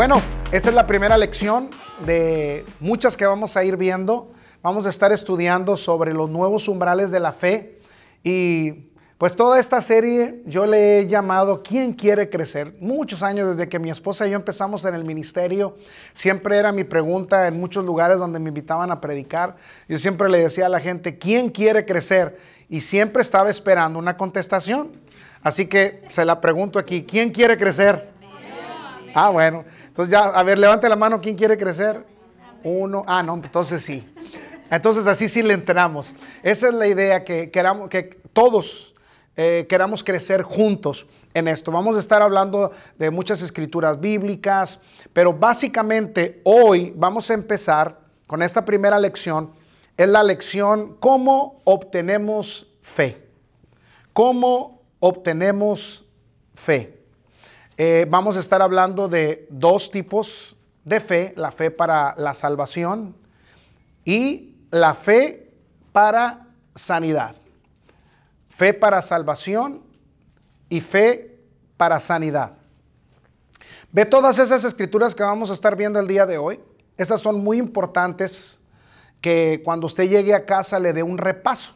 bueno, esta es la primera lección de muchas que vamos a ir viendo. Vamos a estar estudiando sobre los nuevos umbrales de la fe y pues toda esta serie yo le he llamado ¿Quién quiere crecer? Muchos años desde que mi esposa y yo empezamos en el ministerio, siempre era mi pregunta en muchos lugares donde me invitaban a predicar. Yo siempre le decía a la gente, ¿quién quiere crecer? Y siempre estaba esperando una contestación. Así que se la pregunto aquí, ¿quién quiere crecer? Ah, bueno. Entonces ya, a ver, levante la mano, ¿quién quiere crecer? Uno. Ah, no, entonces sí. Entonces así sí le entramos. Esa es la idea que queramos, que todos eh, queramos crecer juntos en esto. Vamos a estar hablando de muchas escrituras bíblicas, pero básicamente hoy vamos a empezar con esta primera lección. Es la lección cómo obtenemos fe. ¿Cómo obtenemos fe? Eh, vamos a estar hablando de dos tipos de fe, la fe para la salvación y la fe para sanidad fe para salvación y fe para sanidad. Ve todas esas escrituras que vamos a estar viendo el día de hoy. Esas son muy importantes que cuando usted llegue a casa le dé un repaso,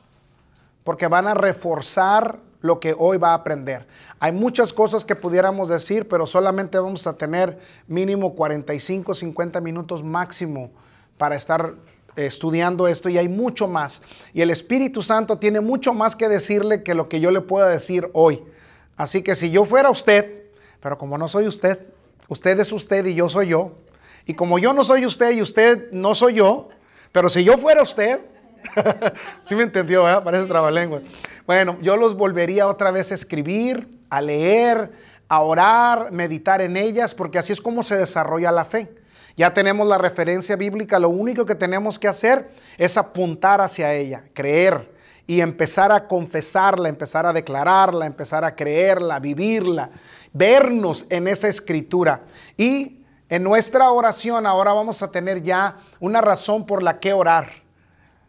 porque van a reforzar lo que hoy va a aprender. Hay muchas cosas que pudiéramos decir, pero solamente vamos a tener mínimo 45, 50 minutos máximo para estar estudiando esto y hay mucho más. Y el Espíritu Santo tiene mucho más que decirle que lo que yo le pueda decir hoy. Así que si yo fuera usted, pero como no soy usted, usted es usted y yo soy yo. Y como yo no soy usted y usted no soy yo, pero si yo fuera usted, ¿sí me entendió? Parece trabalengua. Bueno, yo los volvería otra vez a escribir, a leer, a orar, meditar en ellas, porque así es como se desarrolla la fe. Ya tenemos la referencia bíblica, lo único que tenemos que hacer es apuntar hacia ella, creer y empezar a confesarla, empezar a declararla, empezar a creerla, vivirla, vernos en esa escritura. Y en nuestra oración ahora vamos a tener ya una razón por la que orar.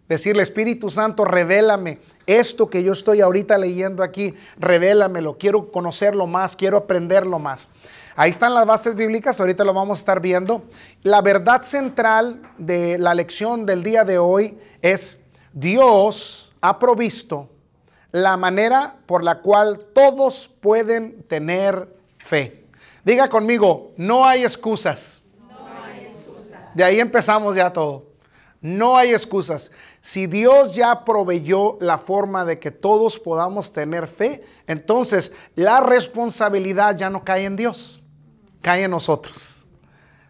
Decirle, Espíritu Santo, revélame esto que yo estoy ahorita leyendo aquí, revélamelo, quiero conocerlo más, quiero aprenderlo más. Ahí están las bases bíblicas, ahorita lo vamos a estar viendo. La verdad central de la lección del día de hoy es Dios ha provisto la manera por la cual todos pueden tener fe. Diga conmigo, no hay excusas. No hay excusas. De ahí empezamos ya todo. No hay excusas. Si Dios ya proveyó la forma de que todos podamos tener fe, entonces la responsabilidad ya no cae en Dios cae en nosotros.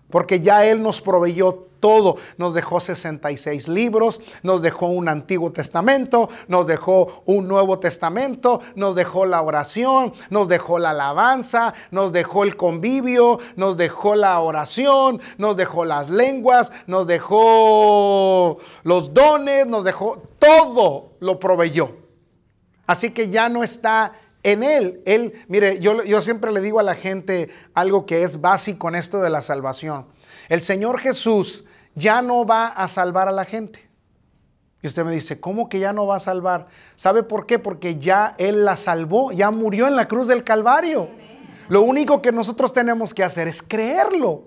Porque ya Él nos proveyó todo. Nos dejó 66 libros, nos dejó un Antiguo Testamento, nos dejó un Nuevo Testamento, nos dejó la oración, nos dejó la alabanza, nos dejó el convivio, nos dejó la oración, nos dejó las lenguas, nos dejó los dones, nos dejó todo lo proveyó. Así que ya no está en Él. Él, mire, yo, siempre le digo a la gente algo que es básico en esto de la salvación. El Señor Jesús ya no va a salvar a la gente. Y usted me dice, ¿cómo que ya no va a salvar? ¿Sabe por qué? Porque ya Él la salvó, ya murió en la cruz del Calvario. Lo único que nosotros tenemos que hacer es creerlo.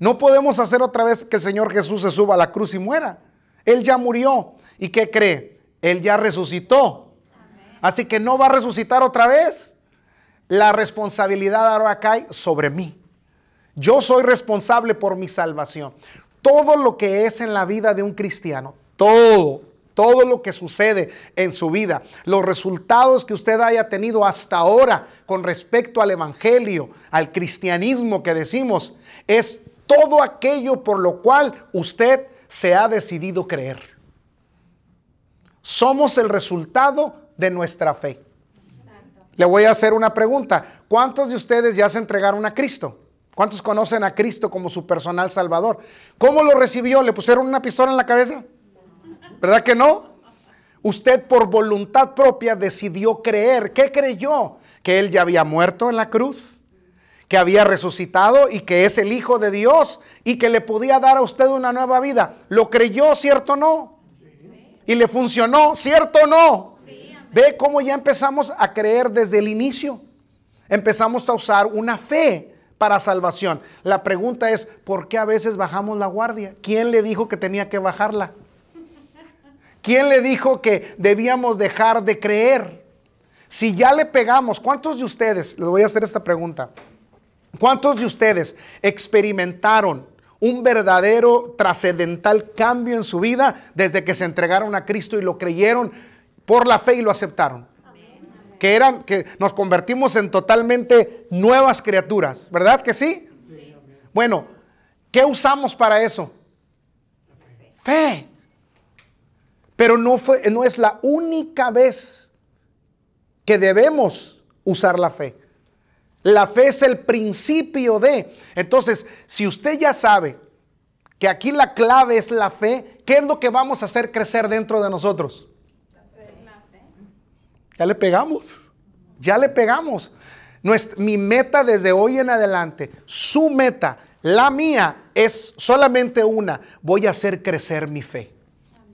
No podemos hacer otra vez que el Señor Jesús se suba a la cruz y muera. Él ya murió. ¿Y qué cree? Él ya resucitó. Así que no va a resucitar otra vez. La responsabilidad ahora cae sobre mí. Yo soy responsable por mi salvación. Todo lo que es en la vida de un cristiano, todo, todo lo que sucede en su vida, los resultados que usted haya tenido hasta ahora con respecto al Evangelio, al cristianismo que decimos, es todo aquello por lo cual usted se ha decidido creer. Somos el resultado de nuestra fe. Le voy a hacer una pregunta. ¿Cuántos de ustedes ya se entregaron a Cristo? ¿Cuántos conocen a Cristo como su personal salvador? ¿Cómo lo recibió? ¿Le pusieron una pistola en la cabeza? ¿Verdad que no? Usted por voluntad propia decidió creer. ¿Qué creyó? Que Él ya había muerto en la cruz, que había resucitado y que es el Hijo de Dios y que le podía dar a usted una nueva vida. ¿Lo creyó, cierto o no? ¿Y le funcionó, cierto o no? Ve cómo ya empezamos a creer desde el inicio. Empezamos a usar una fe para salvación. La pregunta es, ¿por qué a veces bajamos la guardia? ¿Quién le dijo que tenía que bajarla? ¿Quién le dijo que debíamos dejar de creer? Si ya le pegamos, ¿cuántos de ustedes, les voy a hacer esta pregunta, ¿cuántos de ustedes experimentaron un verdadero trascendental cambio en su vida desde que se entregaron a Cristo y lo creyeron por la fe y lo aceptaron? Que eran, que nos convertimos en totalmente nuevas criaturas, ¿verdad que sí? Bueno, ¿qué usamos para eso? Fe. Pero no, fue, no es la única vez que debemos usar la fe. La fe es el principio de. Entonces, si usted ya sabe que aquí la clave es la fe, ¿qué es lo que vamos a hacer crecer dentro de nosotros? Ya le pegamos. Ya le pegamos. mi meta desde hoy en adelante, su meta, la mía, es solamente una. Voy a hacer crecer mi fe.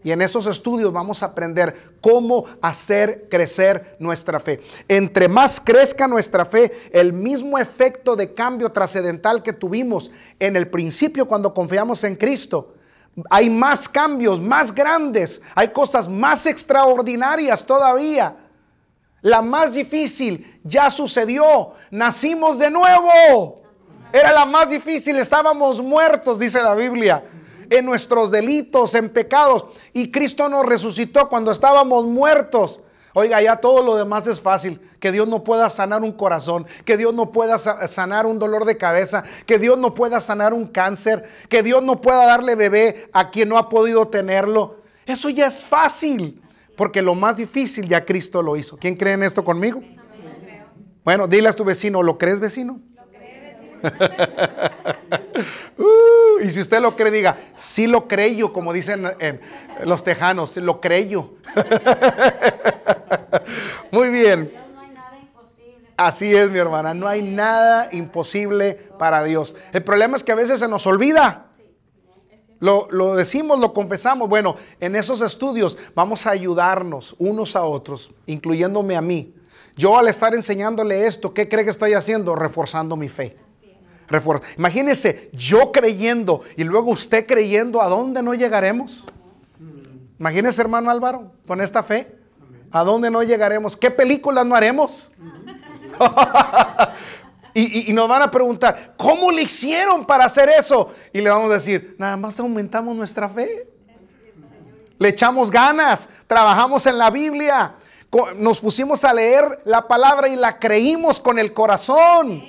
Y en esos estudios vamos a aprender cómo hacer crecer nuestra fe. Entre más crezca nuestra fe, el mismo efecto de cambio trascendental que tuvimos en el principio cuando confiamos en Cristo, hay más cambios, más grandes, hay cosas más extraordinarias todavía. La más difícil ya sucedió, nacimos de nuevo. Era la más difícil, estábamos muertos, dice la Biblia en nuestros delitos, en pecados. Y Cristo nos resucitó cuando estábamos muertos. Oiga, ya todo lo demás es fácil. Que Dios no pueda sanar un corazón, que Dios no pueda sanar un dolor de cabeza, que Dios no pueda sanar un cáncer, que Dios no pueda darle bebé a quien no ha podido tenerlo. Eso ya es fácil, porque lo más difícil ya Cristo lo hizo. ¿Quién cree en esto conmigo? Bueno, dile a tu vecino, ¿lo crees vecino? Uh, y si usted lo cree, diga, sí lo creo, como dicen los tejanos, lo creo. Muy bien. Así es, mi hermana, no hay nada imposible para Dios. El problema es que a veces se nos olvida. Lo, lo, decimos, lo confesamos. Bueno, en esos estudios vamos a ayudarnos unos a otros, incluyéndome a mí. Yo al estar enseñándole esto, ¿qué cree que estoy haciendo? Reforzando mi fe. Imagínese yo creyendo y luego usted creyendo, ¿a dónde no llegaremos? Imagínese, hermano Álvaro, con esta fe, ¿a dónde no llegaremos? ¿Qué películas no haremos? Y, nos van a preguntar, ¿cómo le hicieron para hacer eso? Y le vamos a decir, nada más aumentamos nuestra fe. Le echamos ganas, trabajamos en la Biblia, nos pusimos a leer la palabra y la creímos con el corazón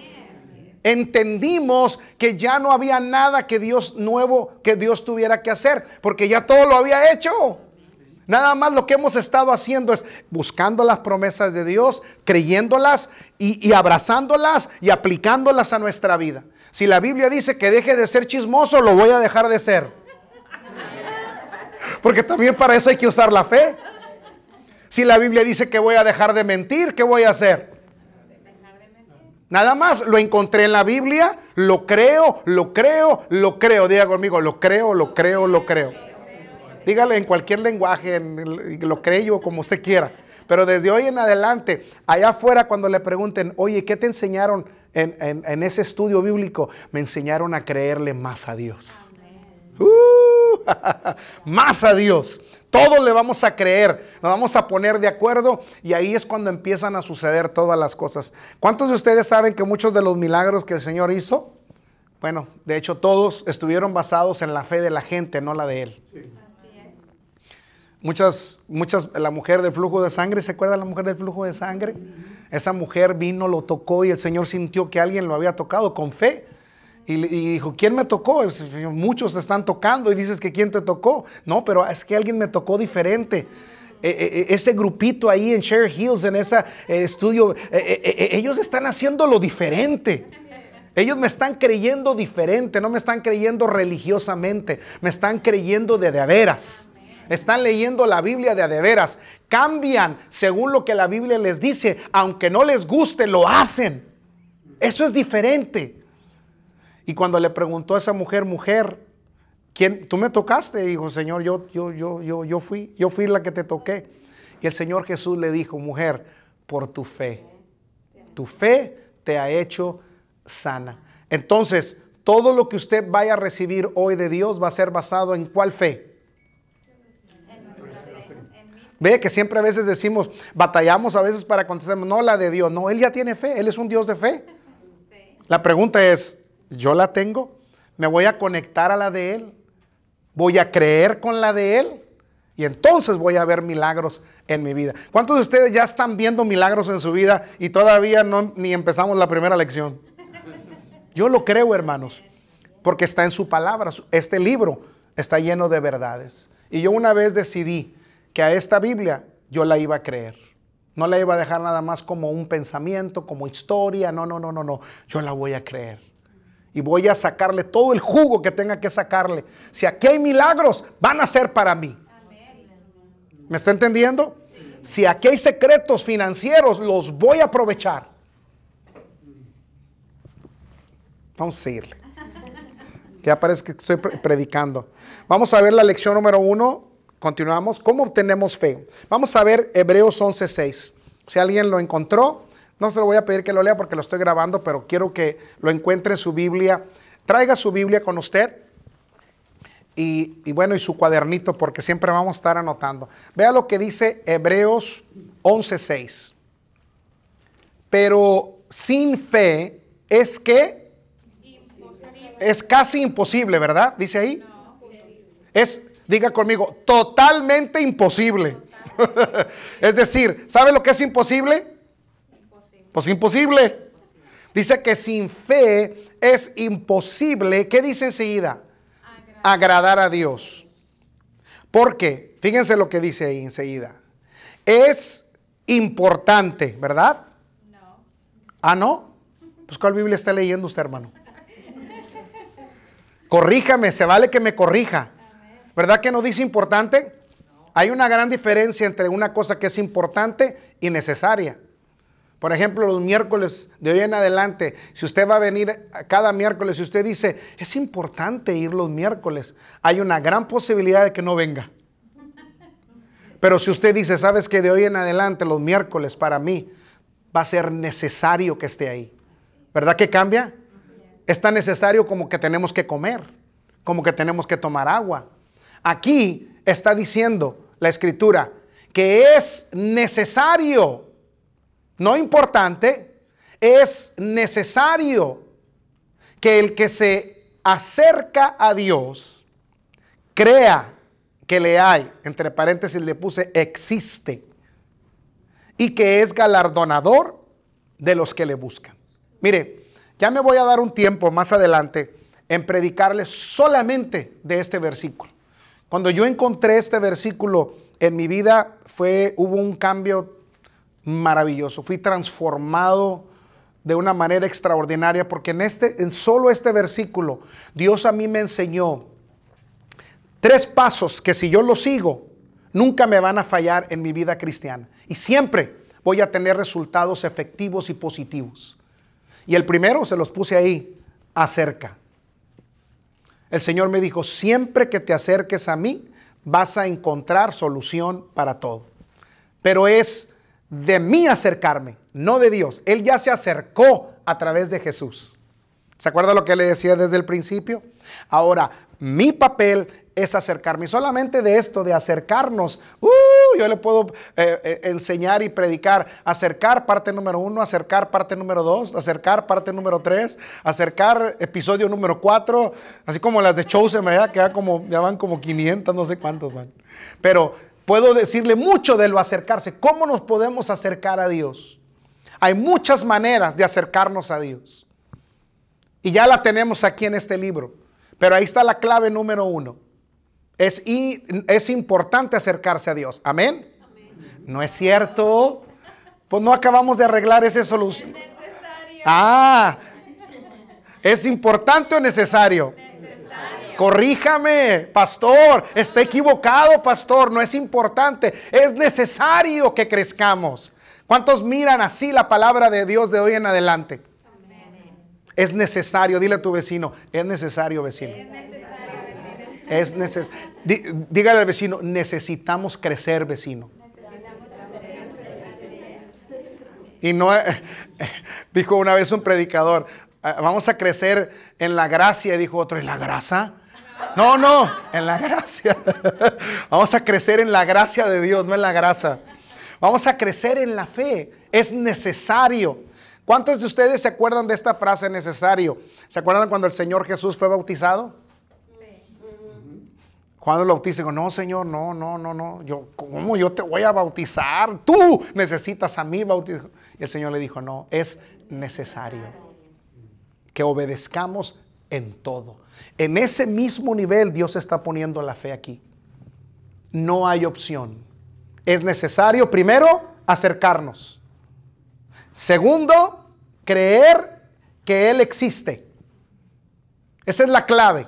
entendimos que ya no había nada que Dios nuevo que Dios tuviera que hacer, porque ya todo lo había hecho. Nada más lo que hemos estado haciendo es buscando las promesas de Dios, creyéndolas y, abrazándolas y aplicándolas a nuestra vida. Si la Biblia dice que deje de ser chismoso, lo voy a dejar de ser. Porque también para eso hay que usar la fe. Si la Biblia dice que voy a dejar de mentir, ¿qué voy a hacer? Nada más lo encontré en la Biblia, lo creo, lo creo, lo creo. Diga conmigo, lo creo, lo creo, lo creo. Dígale en cualquier lenguaje, lo creo como usted quiera. Pero desde hoy en adelante, allá afuera cuando le pregunten, oye, ¿qué te enseñaron en, ese estudio bíblico? Me enseñaron a creerle más a Dios. Uh, más a Dios. Todos le vamos a creer, nos vamos a poner de acuerdo y ahí es cuando empiezan a suceder todas las cosas. ¿Cuántos de ustedes saben que muchos de los milagros que el Señor hizo, bueno, de hecho todos estuvieron basados en la fe de la gente, no la de Él? Es. Muchas, muchas, la mujer del flujo de sangre, ¿se acuerda la mujer del flujo de sangre? Esa mujer vino, lo tocó y el Señor sintió que alguien lo había tocado con fe. Y, dijo, ¿quién me tocó? Muchos están tocando y dices que quién te tocó. No, pero es que alguien me tocó diferente. E, e, e, ese grupito ahí en Share Hills, en ese eh, estudio, ellos están haciendo lo diferente. Ellos me están creyendo diferente, no me están creyendo religiosamente, me están creyendo de de veras. Están leyendo la Biblia de de veras. Cambian según lo que la Biblia les dice, aunque no les guste, lo hacen. Eso es diferente. Y cuando le preguntó a esa mujer, mujer, ¿quién, tú me tocaste? dijo, Señor, yo, yo, yo, yo, yo fui, yo fui la que te toqué. Y el Señor Jesús le dijo, mujer, por tu fe. Tu fe te ha hecho sana. Entonces, todo lo que usted vaya a recibir hoy de Dios va a ser basado en cuál fe. Ve que siempre a veces decimos, batallamos a veces para contestar, no la de Dios, no, Él ya tiene fe, Él es un Dios de fe. La pregunta es, ¿yo la tengo? ¿Me voy a conectar a la de Él? ¿Voy a creer con la de Él? Y entonces voy a ver milagros en mi vida. ¿Cuántos de ustedes ya están viendo milagros en su vida y todavía no ni empezamos la primera lección? Yo lo creo, hermanos, porque está en su palabra. Este libro está lleno de verdades. Y yo una vez decidí que a esta Biblia yo la iba a creer. No la iba a dejar nada más como un pensamiento, como historia. No, no, no, no, no. Yo la voy a creer. Y voy a sacarle todo el jugo que tenga que sacarle. Si aquí hay milagros, van a ser para mí. ¿Me está entendiendo? Si aquí hay secretos financieros, los voy a aprovechar. Vamos a seguirle. Ya parece que estoy predicando. Vamos a ver la lección número uno. Continuamos. ¿Cómo obtenemos fe? Vamos a ver Hebreos 11:6. Si alguien lo encontró, no se lo voy a pedir que lo lea porque lo estoy grabando, pero quiero que lo encuentre en su Biblia. Traiga su Biblia con usted. Y, bueno, y su cuadernito, porque siempre vamos a estar anotando. Vea lo que dice Hebreos 11:6. Pero sin fe es que es casi imposible, ¿verdad? Dice ahí. Es, diga conmigo, totalmente imposible. es decir, ¿sabe lo que es imposible? Pues imposible. Dice que sin fe es imposible. ¿Qué dice enseguida? agradar a Dios. Porque, fíjense lo que dice ahí enseguida. Es importante, ¿verdad? No. Ah, no. Pues ¿cuál Biblia está leyendo usted, hermano? Corríjame, se vale que me corrija. ¿Verdad que no dice importante? Hay una gran diferencia entre una cosa que es importante y necesaria. Por ejemplo, los miércoles de hoy en adelante, si usted va a venir cada miércoles y usted dice, es importante ir los miércoles, hay una gran posibilidad de que no venga. Pero si usted dice, sabes que de hoy en adelante los miércoles para mí va a ser necesario que esté ahí. ¿Verdad que cambia? Es tan necesario como que tenemos que comer, como que tenemos que tomar agua. Aquí está diciendo la escritura que es necesario no importante, es necesario que el que se acerca a Dios crea que le hay, entre paréntesis le puse existe, y que es galardonador de los que le buscan. Mire, ya me voy a dar un tiempo más adelante en predicarles solamente de este versículo. Cuando yo encontré este versículo en mi vida fue hubo un cambio maravilloso. Fui transformado de una manera extraordinaria porque en este en solo este versículo Dios a mí me enseñó tres pasos que si yo los sigo nunca me van a fallar en mi vida cristiana y siempre voy a tener resultados efectivos y positivos. Y el primero se los puse ahí, acerca. El Señor me dijo, siempre que te acerques a mí vas a encontrar solución para todo. Pero es de mí acercarme, no de Dios. Él ya se acercó a través de Jesús. ¿Se acuerda lo que le decía desde el principio? Ahora, mi papel es acercarme. Solamente de esto, de acercarnos, uh, yo le puedo eh, eh, enseñar y predicar. Acercar parte número uno, acercar parte número dos, acercar parte número tres, acercar episodio número cuatro, así como las de Chosen, ¿verdad? Que como, ya van como 500, no sé cuántos van. Pero Puedo decirle mucho de lo acercarse. ¿Cómo nos podemos acercar a Dios? Hay muchas maneras de acercarnos a Dios. Y ya la tenemos aquí en este libro. Pero ahí está la clave número uno. Es, es importante acercarse a Dios. ¿Amén? ¿No es cierto? Pues no acabamos de arreglar esa solución. Ah, ¿es importante o necesario? Corríjame, pastor, está equivocado, pastor, no es importante, es necesario que crezcamos. ¿Cuántos miran así la palabra de Dios de hoy en adelante? Es necesario, dile a tu vecino, es necesario, vecino. Es necesario, dígale al vecino, necesitamos crecer, vecino. Y no, dijo una vez un predicador, ah, vamos a crecer en la gracia, dijo otro, ¿en la grasa? No, no, en la gracia. Vamos a crecer en la gracia de Dios, no en la grasa. Vamos a crecer en la fe. Es necesario. ¿Cuántos de ustedes se acuerdan de esta frase necesario? ¿Se acuerdan cuando el Señor Jesús fue bautizado? Cuando lo bautiza, digo, no, Señor, no, no, no, no. Yo, ¿Cómo yo te voy a bautizar? Tú necesitas a mí bautizar. Y el Señor le dijo, no, es necesario que obedezcamos en todo. En ese mismo nivel Dios está poniendo la fe aquí. No hay opción. Es necesario, primero, acercarnos. Segundo, creer que Él existe. Esa es la clave.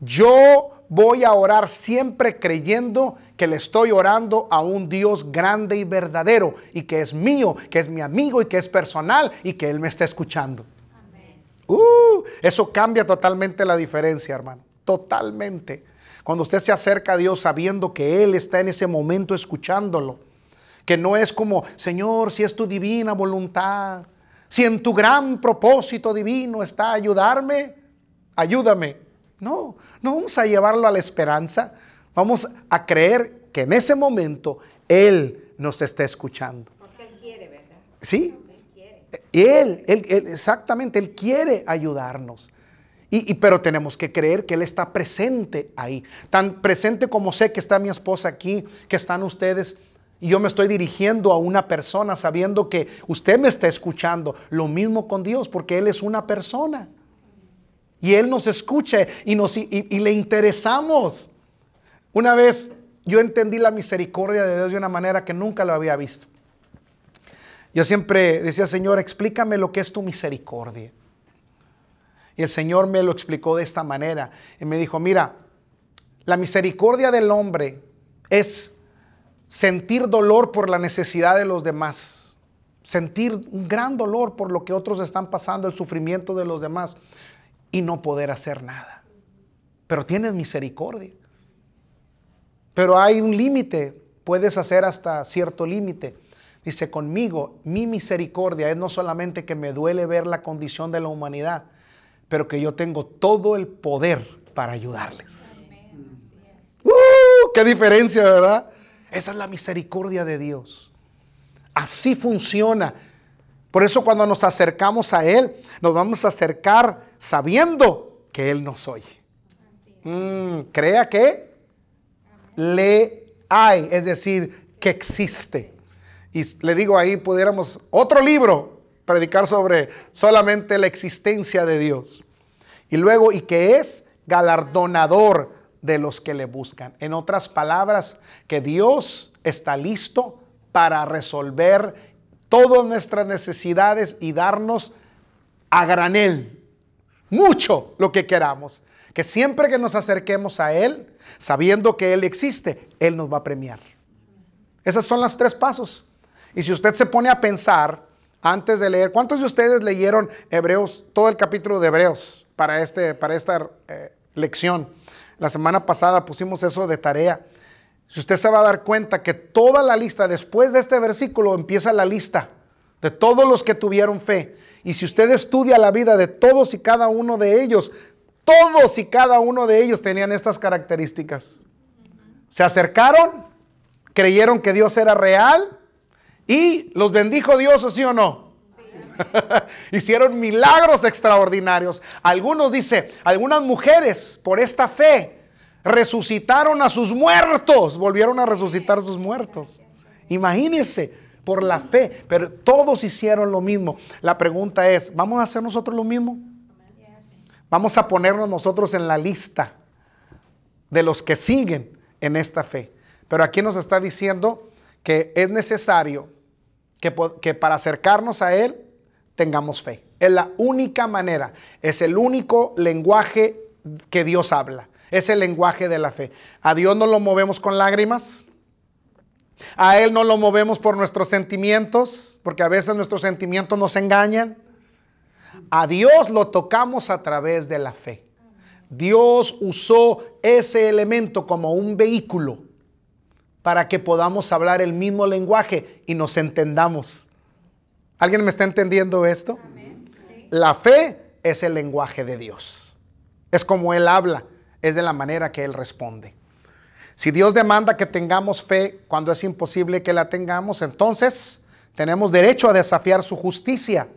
Yo voy a orar siempre creyendo que le estoy orando a un Dios grande y verdadero y que es mío, que es mi amigo y que es personal y que Él me está escuchando. Uh, eso cambia totalmente la diferencia, hermano. Totalmente. Cuando usted se acerca a Dios sabiendo que Él está en ese momento escuchándolo. Que no es como, Señor, si es tu divina voluntad, si en tu gran propósito divino está ayudarme, ayúdame. No, no vamos a llevarlo a la esperanza. Vamos a creer que en ese momento Él nos está escuchando. Porque Él quiere, ¿verdad? Sí, él, él, exactamente, Él quiere ayudarnos. Y, pero tenemos que creer que Él está presente ahí. Tan presente como sé que está mi esposa aquí, que están ustedes. Y yo me estoy dirigiendo a una persona sabiendo que usted me está escuchando. Lo mismo con Dios, porque Él es una persona. Y Él nos escucha y, nos, y le interesamos. Una vez yo entendí la misericordia de Dios de una manera que nunca lo había visto. Yo siempre decía, Señor, explícame lo que es tu misericordia. Y el Señor me lo explicó de esta manera. Y me dijo, mira, la misericordia del hombre es sentir dolor por la necesidad de los demás. Sentir un gran dolor por lo que otros están pasando, el sufrimiento de los demás. Y no poder hacer nada. Pero tienes misericordia. Pero hay un límite. Puedes hacer hasta cierto límite. Dice, conmigo, mi misericordia es no solamente que me duele ver la condición de la humanidad, pero que yo tengo todo el poder para ayudarles. ¡Uh! ¡Qué diferencia, verdad! Esa es la misericordia de Dios. Así funciona. Por eso cuando nos acercamos a Él, nos vamos a acercar sabiendo que Él nos oye. Mm, crea que le hay, es decir, que existe. Y le digo ahí, pudiéramos otro libro predicar sobre solamente la existencia de Dios. Y luego, y que es galardonador de los que le buscan. En otras palabras, que Dios está listo para resolver todas nuestras necesidades y darnos a granel mucho lo que queramos. Que siempre que nos acerquemos a Él, sabiendo que Él existe, Él nos va a premiar. Esos son los tres pasos. Y si usted se pone a pensar antes de leer, ¿cuántos de ustedes leyeron Hebreos, todo el capítulo de Hebreos para, este, para esta eh, lección? La semana pasada pusimos eso de tarea. Si usted se va a dar cuenta que toda la lista, después de este versículo, empieza la lista de todos los que tuvieron fe. Y si usted estudia la vida de todos y cada uno de ellos, todos y cada uno de ellos tenían estas características. Se acercaron, creyeron que Dios era real y los bendijo Dios, ¿o sí o no? Hicieron milagros extraordinarios. Algunos dice, algunas mujeres por esta fe resucitaron a sus muertos, volvieron a resucitar a sus muertos. Imagínense, por la fe, pero todos hicieron lo mismo. La pregunta es, ¿vamos a hacer nosotros lo mismo? Vamos a ponernos nosotros en la lista de los que siguen en esta fe. Pero aquí nos está diciendo que es necesario que, para acercarnos a Él tengamos fe. Es la única manera, es el único lenguaje que Dios habla. Es el lenguaje de la fe. A Dios no lo movemos con lágrimas. A Él no lo movemos por nuestros sentimientos, porque a veces nuestros sentimientos nos engañan. A Dios lo tocamos a través de la fe. Dios usó ese elemento como un vehículo para que podamos hablar el mismo lenguaje y nos entendamos. ¿Alguien me está entendiendo esto? la fe es el lenguaje de Dios. Es como Él habla, es de la manera que Él responde. Si Dios demanda que tengamos fe cuando es imposible que la tengamos, entonces tenemos derecho a desafiar su justicia.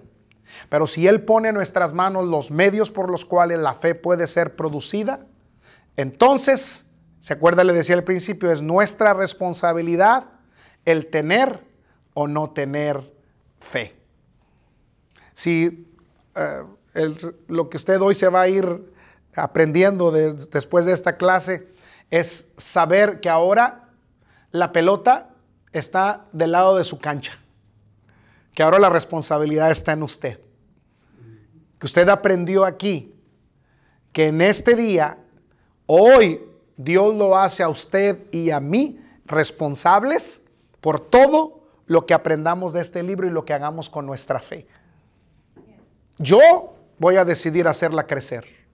Pero si Él pone en nuestras manos los medios por los cuales la fe puede ser producida, entonces, ¿se acuerda? Le decía al principio, es nuestra responsabilidad el tener o no tener fe. Si eh, lo que usted hoy se va a ir aprendiendo después de esta clase es saber que ahora la pelota está del lado de su cancha, que ahora la responsabilidad está en usted, que usted aprendió aquí, que en este día, hoy Dios lo hace a usted y a mí responsables por todo lo que aprendamos de este libro y lo que hagamos con nuestra fe. Yo voy a decidir hacerla crecer.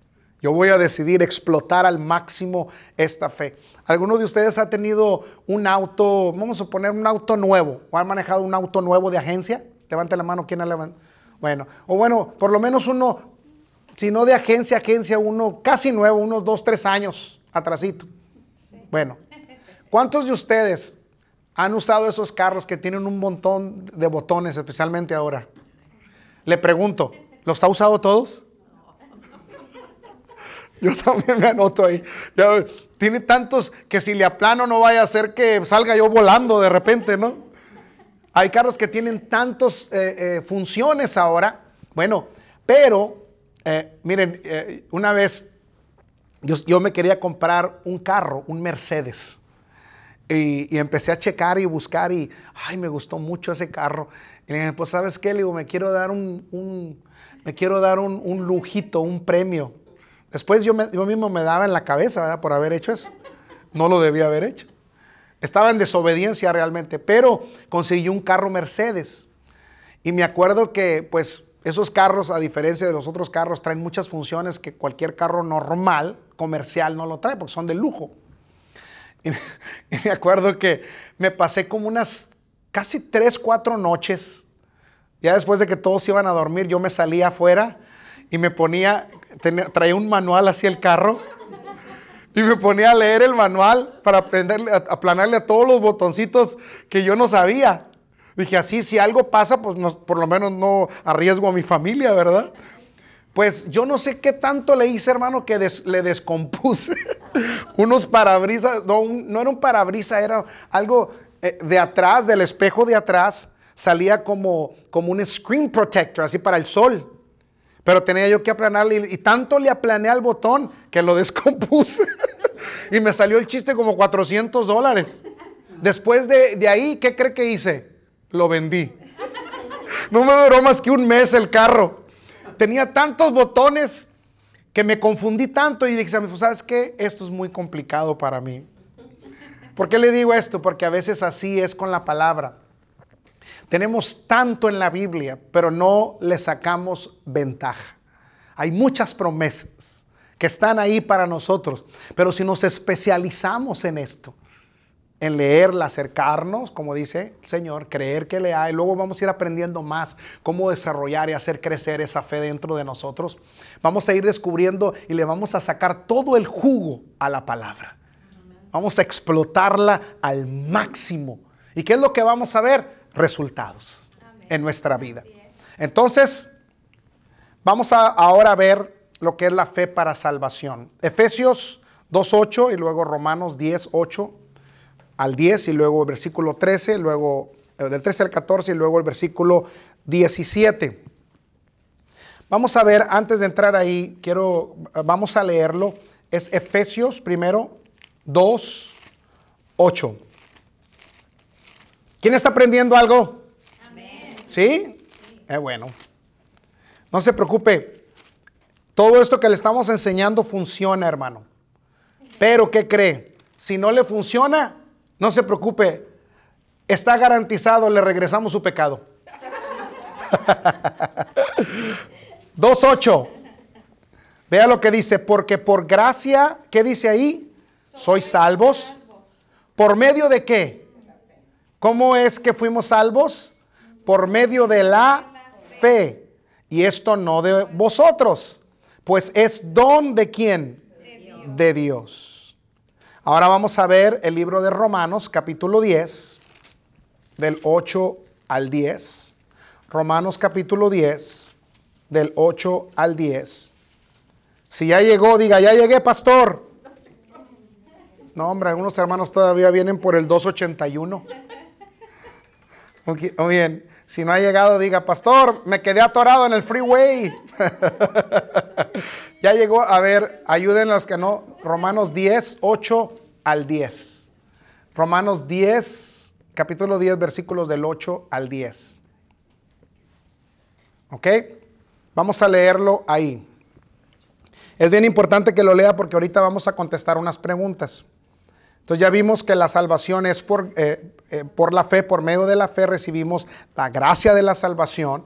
Yo voy a decidir explotar al máximo esta fe. ¿Alguno de ustedes ha tenido un auto, vamos a poner un auto nuevo, o ha manejado un auto nuevo de agencia? Levante la mano, ¿quién la levanta? Bueno, o bueno, por lo menos uno, si no de agencia, agencia, uno casi nuevo, unos dos, tres años atrasito. Bueno, ¿cuántos de ustedes han usado esos carros que tienen un montón de botones, especialmente ahora? Le pregunto, ¿los ha usado todos? Yo también me anoto ahí. tiene tantos que si le aplano no vaya a ser que salga yo volando de repente, ¿no? Hay carros que tienen tantas eh, eh, funciones ahora. Bueno, pero, eh, miren, una vez yo, me quería comprar un carro, un Mercedes. Y, empecé a checar y buscar y, ay, me gustó mucho ese carro. Y le dije, pues, ¿sabes qué? Le digo, me quiero dar un, me quiero dar un, un lujito, un premio. Después yo, mismo me daba en la cabeza. Por haber hecho eso. No lo debía haber hecho. Estaba en desobediencia realmente, pero conseguí un carro Mercedes. Y me acuerdo que, pues, esos carros, a diferencia de los otros carros, traen muchas funciones que cualquier carro normal, comercial, no lo trae, porque son de lujo. Y, me acuerdo que me pasé como unas casi tres, cuatro noches. Ya después de que todos iban a dormir, yo me salía afuera y me ponía, traía un manual hacia el carro y me ponía a leer el manual para aprenderle, aplanarle a todos los botoncitos que yo no sabía. Dije, así, si algo pasa, pues por lo menos no arriesgo a mi familia, ¿verdad? Pues yo no sé qué tanto le hice, hermano, que le descompuse unos parabrisas. No, no era un parabrisas, era algo eh, de atrás, del espejo de atrás, salía como, como un screen protector, así para el sol. Pero tenía yo que aplanarle y, tanto le aplané al botón que lo descompuse. y me salió el chiste como 400 dólares. Después de, de, ahí, ¿qué cree que hice? Lo vendí. No me duró más que un mes el carro. Tenía tantos botones que me confundí tanto y dije, pues, ¿sabes qué? Esto es muy complicado para mí. ¿Por qué le digo esto? Porque a veces así es con la palabra. Tenemos tanto en la Biblia, pero no le sacamos ventaja. Hay muchas promesas que están ahí para nosotros, pero si nos especializamos en esto, en leerla, acercarnos, como dice el Señor, creer que le hay, luego vamos a ir aprendiendo más cómo desarrollar y hacer crecer esa fe dentro de nosotros. Vamos a ir descubriendo y le vamos a sacar todo el jugo a la palabra. Vamos a explotarla al máximo. ¿Y qué es lo que vamos a ver? Resultados en nuestra vida. Entonces, vamos a ahora ver lo que es la fe para salvación. Efesios 2.8 y luego Romanos 10.8 al 10 y luego el versículo 13, luego eh, del 13 al 14 y luego el versículo 17. Vamos a ver, antes de entrar ahí, quiero, vamos a leerlo. Es Efesios primero 2, 8. ¿Quién está aprendiendo algo? Amén. ¿Sí? Es bueno. No se preocupe. Todo esto que le estamos enseñando funciona, hermano. Pero, ¿qué cree? Si no le funciona, no se preocupe. Está garantizado, le regresamos su pecado. 2.8. Vea lo que dice, porque por gracia, ¿qué dice ahí? Sois salvos. ¿Por medio de qué? ¿Cómo es que fuimos salvos? Por medio de la fe. Y esto no de vosotros, pues es don de quién? De Dios. Ahora vamos a ver el libro de Romanos, capítulo 10, del 8 al 10. Romanos capítulo 10, del 8 al 10. Si ya llegó, diga, ya llegué, pastor. No, hombre, algunos hermanos todavía vienen por el 281. Muy bien, si no ha llegado, diga, pastor, me quedé atorado en el freeway. ya llegó, a ver, ayuden los que no. Romanos 10, 8 al 10. Romanos 10, capítulo 10, versículos del 8 al 10. ¿Ok? Vamos a leerlo ahí. Es bien importante que lo lea porque ahorita vamos a contestar unas preguntas. Entonces ya vimos que la salvación es por, eh, eh, por la fe, por medio de la fe recibimos la gracia de la salvación.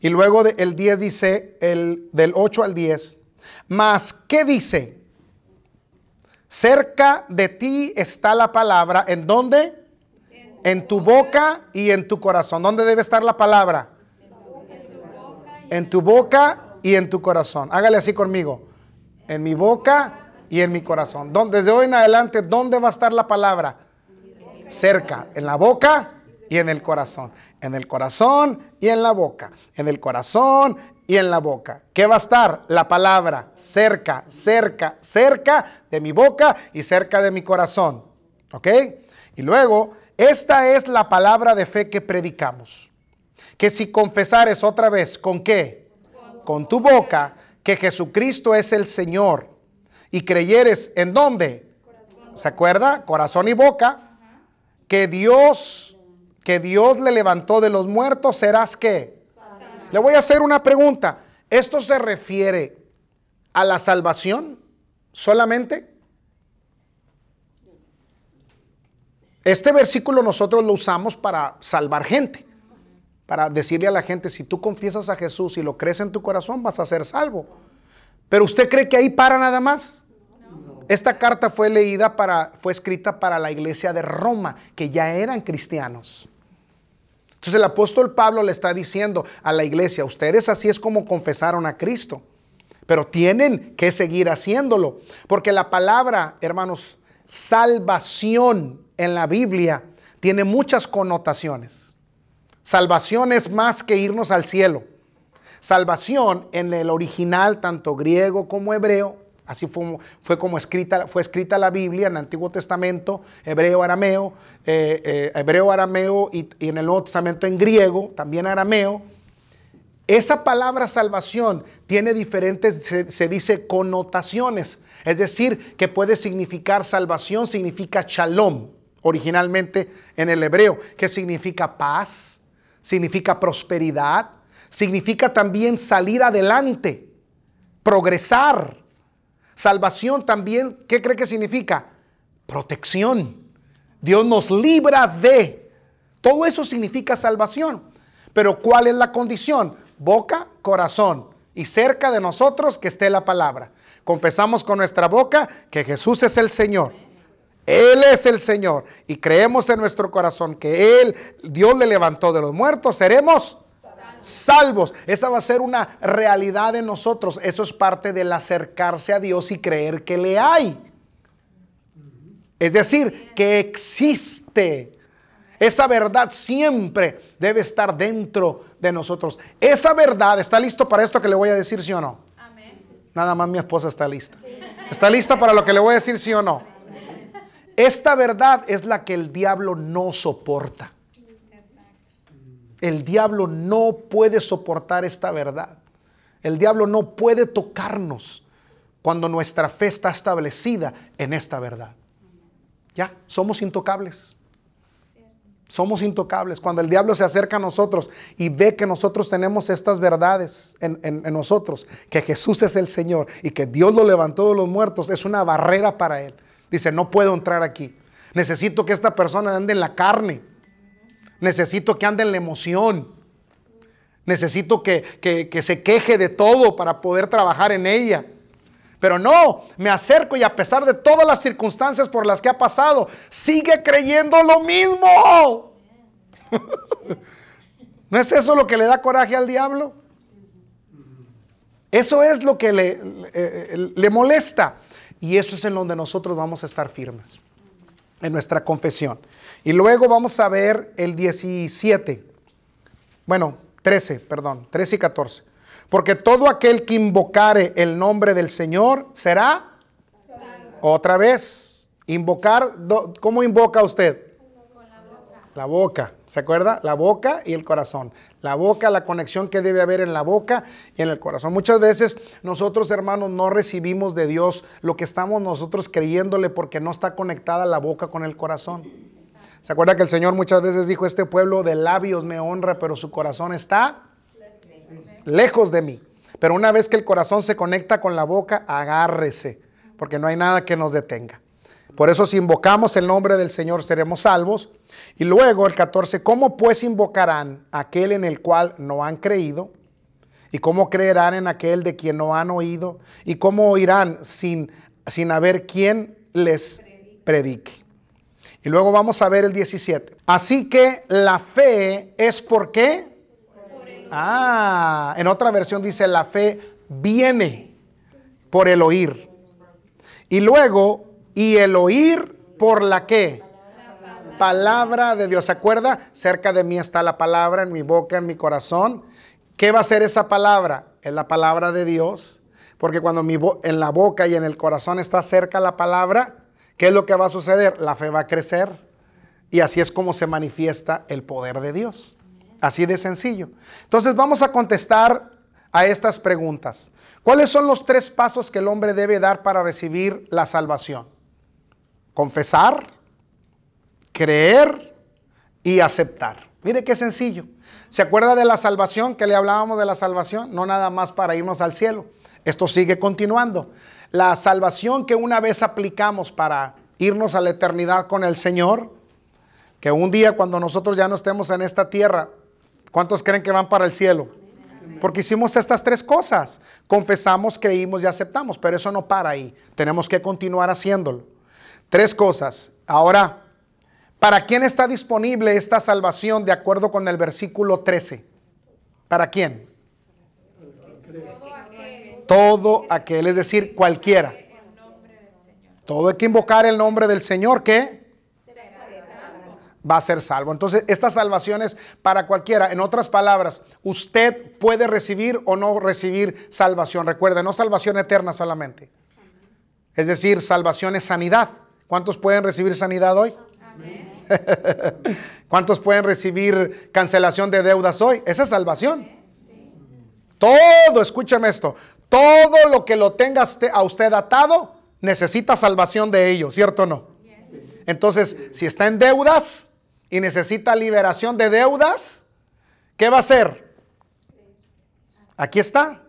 Y luego el 10 dice, el, del 8 al 10, más, ¿qué dice? Cerca de ti está la palabra, ¿en dónde? En tu boca y en tu corazón. ¿Dónde debe estar la palabra? En tu boca y en tu corazón. Hágale así conmigo. En mi boca y en mi corazón. Desde hoy en adelante, ¿dónde va a estar la palabra? Cerca, en la boca y en el corazón. En el corazón y en la boca. En el corazón y en la boca. ¿Qué va a estar? La palabra cerca, cerca, cerca de mi boca y cerca de mi corazón. ¿Ok? Y luego, esta es la palabra de fe que predicamos. Que si confesares otra vez, ¿con qué? Con tu boca que Jesucristo es el Señor y creyeres en dónde? ¿Se acuerda? Corazón y boca. Que Dios, que Dios le levantó de los muertos, serás qué? Le voy a hacer una pregunta. ¿Esto se refiere a la salvación solamente? Este versículo nosotros lo usamos para salvar gente para decirle a la gente, si tú confiesas a Jesús y lo crees en tu corazón, vas a ser salvo. Pero usted cree que ahí para nada más. Esta carta fue leída para, fue escrita para la iglesia de Roma, que ya eran cristianos. Entonces el apóstol Pablo le está diciendo a la iglesia, ustedes así es como confesaron a Cristo, pero tienen que seguir haciéndolo, porque la palabra, hermanos, salvación en la Biblia tiene muchas connotaciones. Salvación es más que irnos al cielo. Salvación en el original, tanto griego como hebreo, así fue, fue como escrita, fue escrita la Biblia en el Antiguo Testamento, hebreo, arameo, eh, eh, hebreo, arameo y, en el Nuevo Testamento en griego, también arameo. Esa palabra salvación tiene diferentes, se, se, dice, connotaciones. Es decir, que puede significar salvación, significa shalom, originalmente en el hebreo, que significa paz, significa prosperidad, significa también salir adelante, progresar. Salvación también, ¿qué cree que significa? Protección. Dios nos libra de. Todo eso significa salvación. Pero ¿cuál es la condición? Boca, corazón y cerca de nosotros que esté la palabra. Confesamos con nuestra boca que Jesús es el Señor él es el Señor y creemos en nuestro corazón que Él, Dios le levantó de los muertos, seremos salvos. Esa va a ser una realidad en nosotros. Eso es parte del acercarse a Dios y creer que le hay. Es decir, que existe. Esa verdad siempre debe estar dentro de nosotros. Esa verdad, ¿está listo para esto que le voy a decir sí o no? Nada más mi esposa está lista. ¿Está lista para lo que le voy a decir sí o no? Esta verdad es la que el diablo no soporta. El diablo no puede soportar esta verdad. El diablo no puede tocarnos cuando nuestra fe está establecida en esta verdad. Ya, somos intocables. Somos intocables. Cuando el diablo se acerca a nosotros y ve que nosotros tenemos estas verdades en, nosotros, que Jesús es el Señor y que Dios lo levantó de los muertos, es una barrera para él. Dice, no puedo entrar aquí. Necesito que esta persona ande en la carne. Necesito que ande en la emoción. Necesito que, se queje de todo para poder trabajar en ella. Pero no, me acerco y a pesar de todas las circunstancias por las que ha pasado, sigue creyendo lo mismo. ¿No es eso lo que le da coraje al diablo? Eso es lo que le, le, le molesta. Y eso es en donde nosotros vamos a estar firmes, en nuestra confesión. Y luego vamos a ver el 17, bueno, 13, perdón, 13 y 14. Porque todo aquel que invocare el nombre del Señor será otra vez. Invocar, ¿cómo invoca usted? La boca, ¿se acuerda? La boca y el corazón. La boca, la conexión que debe haber en la boca y en el corazón. Muchas veces nosotros, hermanos, no recibimos de Dios lo que estamos nosotros creyéndole porque no está conectada la boca con el corazón. ¿Se acuerda que el Señor muchas veces dijo, este pueblo de labios me honra, pero su corazón está lejos de mí? Pero una vez que el corazón se conecta con la boca, agárrese, porque no hay nada que nos detenga. Por eso si invocamos el nombre del Señor seremos salvos. Y luego el 14, ¿cómo pues invocarán aquel en el cual no han creído? ¿Y cómo creerán en aquel de quien no han oído? ¿Y cómo oirán sin, sin haber quien les predique? Y luego vamos a ver el 17. Así que la fe es por qué? Ah, en otra versión dice la fe viene por el oír. Y luego y el oír por la qué? Palabra de Dios. ¿Se acuerda? Cerca de mí está la palabra, en mi boca, en mi corazón. ¿Qué va a ser esa palabra? Es la palabra de Dios. Porque cuando mi en la boca y en el corazón está cerca la palabra, ¿qué es lo que va a suceder? La fe va a crecer. Y así es como se manifiesta el poder de Dios. Así de sencillo. Entonces vamos a contestar a estas preguntas. ¿Cuáles son los tres pasos que el hombre debe dar para recibir la salvación? Confesar, creer y aceptar. Mire qué sencillo. ¿Se acuerda de la salvación que le hablábamos de la salvación? No nada más para irnos al cielo. Esto sigue continuando. La salvación que una vez aplicamos para irnos a la eternidad con el Señor, que un día cuando nosotros ya no estemos en esta tierra, ¿cuántos creen que van para el cielo? Porque hicimos estas tres cosas. Confesamos, creímos y aceptamos, pero eso no para ahí. Tenemos que continuar haciéndolo. Tres cosas. Ahora, ¿para quién está disponible esta salvación de acuerdo con el versículo 13? ¿Para quién? Todo aquel, es decir, cualquiera. Todo hay que invocar el nombre del Señor que va a ser salvo. Entonces, esta salvación es para cualquiera. En otras palabras, usted puede recibir o no recibir salvación. Recuerde, no salvación eterna solamente. Es decir, salvación es sanidad. ¿Cuántos pueden recibir sanidad hoy? ¿Cuántos pueden recibir cancelación de deudas hoy? Esa es salvación. Todo, escúchame esto, todo lo que lo tenga a usted atado necesita salvación de ello, ¿cierto o no? Entonces, si está en deudas y necesita liberación de deudas, ¿qué va a hacer? Aquí está.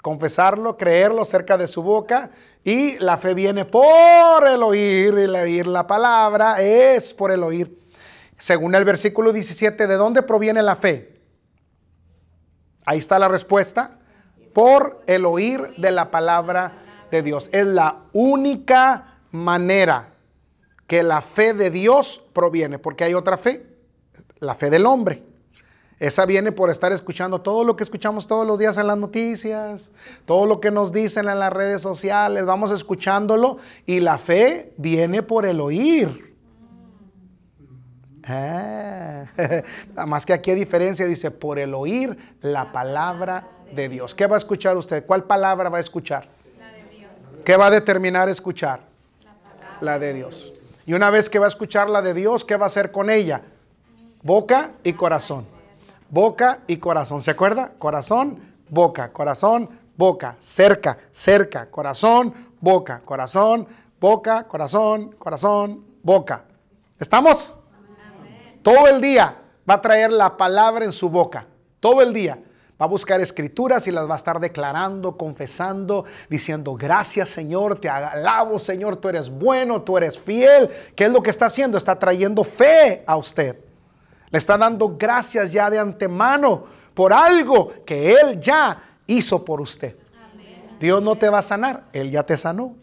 Confesarlo, creerlo cerca de su boca y la fe viene por el oír, el oír la palabra es por el oír. Según el versículo 17, ¿de dónde proviene la fe? Ahí está la respuesta. Por el oír de la palabra de Dios. Es la única manera que la fe de Dios proviene, porque hay otra fe, la fe del hombre. Esa viene por estar escuchando todo lo que escuchamos todos los días en las noticias, todo lo que nos dicen en las redes sociales, vamos escuchándolo y la fe viene por el oír. Ah, más que aquí hay diferencia, dice, por el oír la palabra de Dios. ¿Qué va a escuchar usted? ¿Cuál palabra va a escuchar? La de Dios. ¿Qué va a determinar escuchar? La, la de Dios. Y una vez que va a escuchar la de Dios, ¿qué va a hacer con ella? Boca y corazón boca y corazón. ¿Se acuerda? Corazón, boca, corazón, boca, cerca, cerca, corazón, boca, corazón, boca, corazón, corazón, boca. ¿Estamos? Todo el día va a traer la palabra en su boca. Todo el día. Va a buscar escrituras y las va a estar declarando, confesando, diciendo, gracias Señor, te alabo Señor, tú eres bueno, tú eres fiel. ¿Qué es lo que está haciendo? Está trayendo fe a usted. Le está dando gracias ya de antemano por algo que Él ya hizo por usted. Dios no te va a sanar, Él ya te sanó.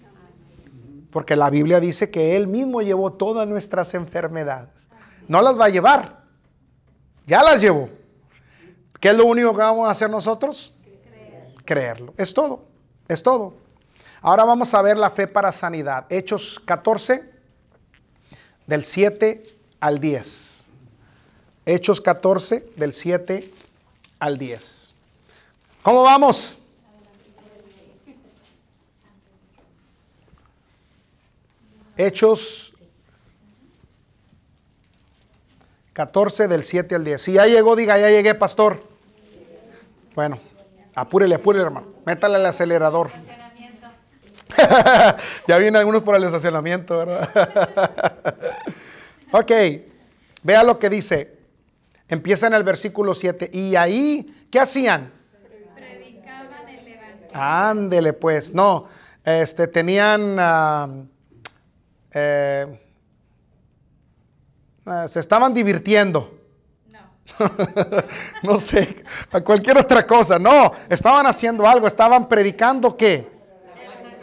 Porque la Biblia dice que Él mismo llevó todas nuestras enfermedades. No las va a llevar, ya las llevó. ¿Qué es lo único que vamos a hacer nosotros? Creer. creerlo. Es todo, es todo. Ahora vamos a ver la fe para sanidad. Hechos 14, del 7 al 10. Hechos 14, del 7 al 10. ¿Cómo vamos? Hechos 14 del 7 al 10. Si ya llegó, diga, ya llegué, pastor. Bueno, apúrele, apúrele, hermano. Métale el acelerador. ya vienen algunos por el estacionamiento, ¿verdad? ok, vea lo que dice. Empieza en el versículo 7. Y ahí, ¿qué hacían? Predicaban el evangelio. Ándele, pues. No, este, tenían... Eh, ah, se estaban divirtiendo. No. no sé, a cualquier otra cosa. No, estaban haciendo algo, estaban predicando qué.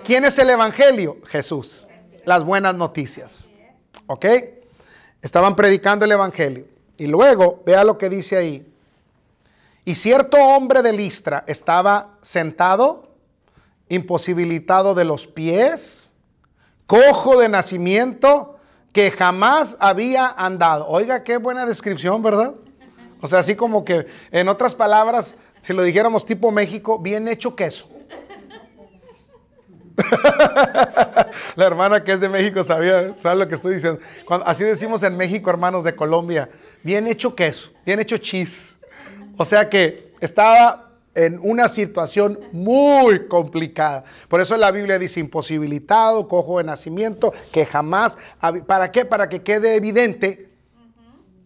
¿Quién es el Evangelio? Jesús. Las buenas noticias. ¿Ok? Estaban predicando el Evangelio. Y luego, vea lo que dice ahí. Y cierto hombre de Listra estaba sentado, imposibilitado de los pies, cojo de nacimiento, que jamás había andado. Oiga, qué buena descripción, ¿verdad? O sea, así como que, en otras palabras, si lo dijéramos tipo México, bien hecho queso. La hermana que es de México sabía, sabe lo que estoy diciendo. así decimos en México, hermanos de Colombia, bien hecho queso, bien hecho cheese. O sea que estaba en una situación muy complicada. Por eso la Biblia dice imposibilitado, cojo de nacimiento, que jamás... ¿Para qué? Para que quede evidente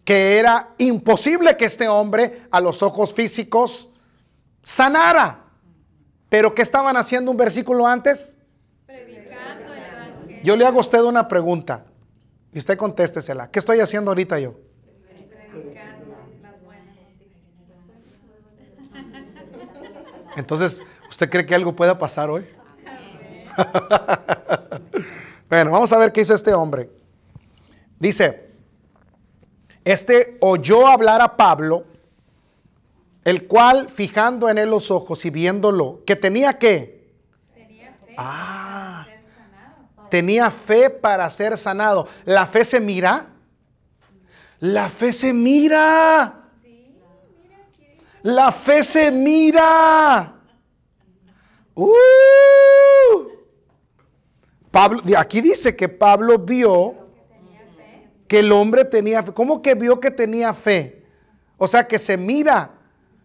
que era imposible que este hombre a los ojos físicos sanara. Pero ¿qué estaban haciendo un versículo antes? Yo le hago a usted una pregunta y usted contéstesela. ¿Qué estoy haciendo ahorita yo? Entonces, ¿usted cree que algo pueda pasar hoy? bueno, vamos a ver qué hizo este hombre. Dice, este oyó hablar a Pablo, el cual fijando en él los ojos y viéndolo, que tenía que... Tenía fe. Ah, tenía fe para ser sanado. ¿La fe se mira? La fe se mira. La fe se mira. Uh. Pablo, aquí dice que Pablo vio que el hombre tenía fe. ¿Cómo que vio que tenía fe? O sea, que se mira.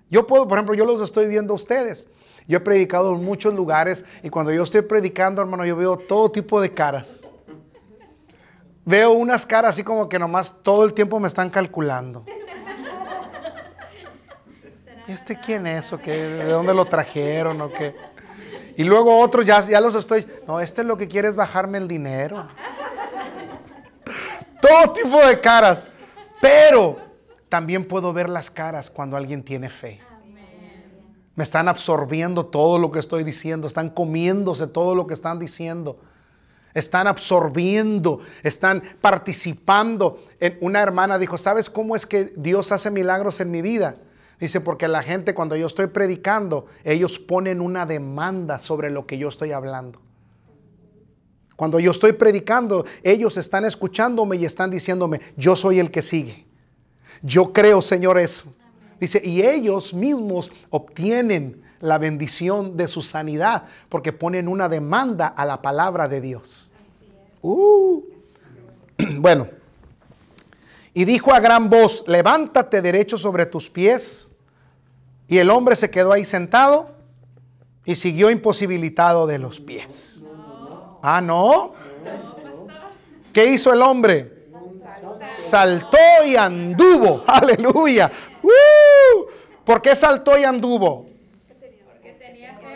Yo puedo, por ejemplo, yo los estoy viendo a ustedes. Yo he predicado en muchos lugares y cuando yo estoy predicando, hermano, yo veo todo tipo de caras. Veo unas caras así como que nomás todo el tiempo me están calculando. ¿Y este quién es o qué? ¿De dónde lo trajeron o qué? Y luego otros ya, ya los estoy, no, este lo que quiere es bajarme el dinero. Todo tipo de caras. Pero también puedo ver las caras cuando alguien tiene fe. Me están absorbiendo todo lo que estoy diciendo, están comiéndose todo lo que están diciendo. Están absorbiendo, están participando. En, una hermana dijo, ¿sabes cómo es que Dios hace milagros en mi vida? Dice, porque la gente cuando yo estoy predicando, ellos ponen una demanda sobre lo que yo estoy hablando. Cuando yo estoy predicando, ellos están escuchándome y están diciéndome, yo soy el que sigue. Yo creo, Señor, eso. Dice, y ellos mismos obtienen la bendición de su sanidad porque ponen una demanda a la palabra de Dios. Uh. Bueno, y dijo a gran voz, levántate derecho sobre tus pies. Y el hombre se quedó ahí sentado y siguió imposibilitado de los pies. Ah, no. ¿Qué hizo el hombre? Saltó y anduvo. Aleluya. ¿Por qué saltó y anduvo?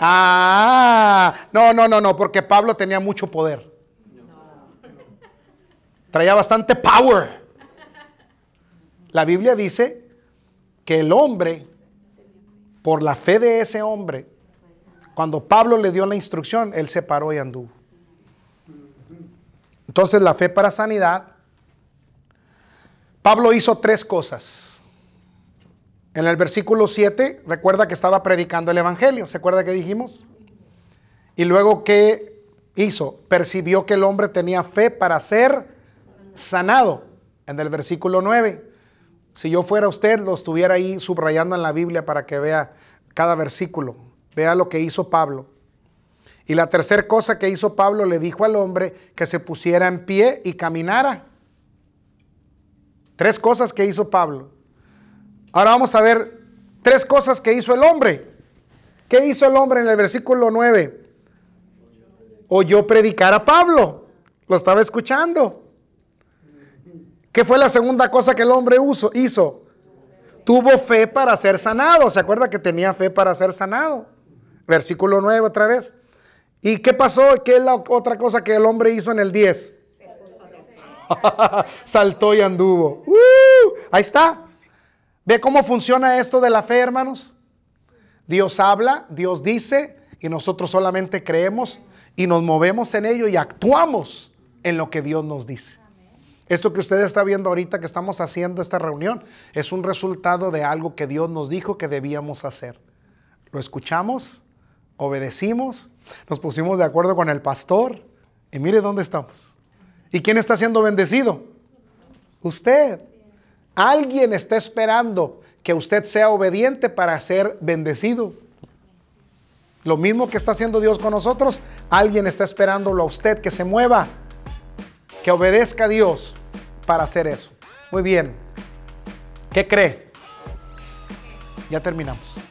Ah, no, no, no, no, porque Pablo tenía mucho poder. Traía bastante power. La Biblia dice que el hombre, por la fe de ese hombre, cuando Pablo le dio la instrucción, él se paró y anduvo. Entonces la fe para sanidad, Pablo hizo tres cosas. En el versículo 7, recuerda que estaba predicando el Evangelio. ¿Se acuerda que dijimos? Y luego, ¿qué hizo? Percibió que el hombre tenía fe para ser sanado. En el versículo 9. Si yo fuera usted, lo estuviera ahí subrayando en la Biblia para que vea cada versículo. Vea lo que hizo Pablo. Y la tercera cosa que hizo Pablo le dijo al hombre que se pusiera en pie y caminara. Tres cosas que hizo Pablo. Ahora vamos a ver tres cosas que hizo el hombre. ¿Qué hizo el hombre en el versículo 9? Oyó predicar a Pablo. Lo estaba escuchando. ¿Qué fue la segunda cosa que el hombre hizo? Tuvo fe para ser sanado. ¿Se acuerda que tenía fe para ser sanado? Versículo 9 otra vez. ¿Y qué pasó? ¿Qué es la otra cosa que el hombre hizo en el 10? Saltó y anduvo. ¡Uh! ahí está. ¿Ve cómo funciona esto de la fe, hermanos? Dios habla, Dios dice, y nosotros solamente creemos y nos movemos en ello y actuamos en lo que Dios nos dice. Esto que usted está viendo ahorita que estamos haciendo esta reunión es un resultado de algo que Dios nos dijo que debíamos hacer. Lo escuchamos, obedecimos, nos pusimos de acuerdo con el pastor y mire dónde estamos. ¿Y quién está siendo bendecido? Usted. Alguien está esperando que usted sea obediente para ser bendecido. Lo mismo que está haciendo Dios con nosotros, alguien está esperándolo a usted que se mueva, que obedezca a Dios para hacer eso. Muy bien. ¿Qué cree? Ya terminamos.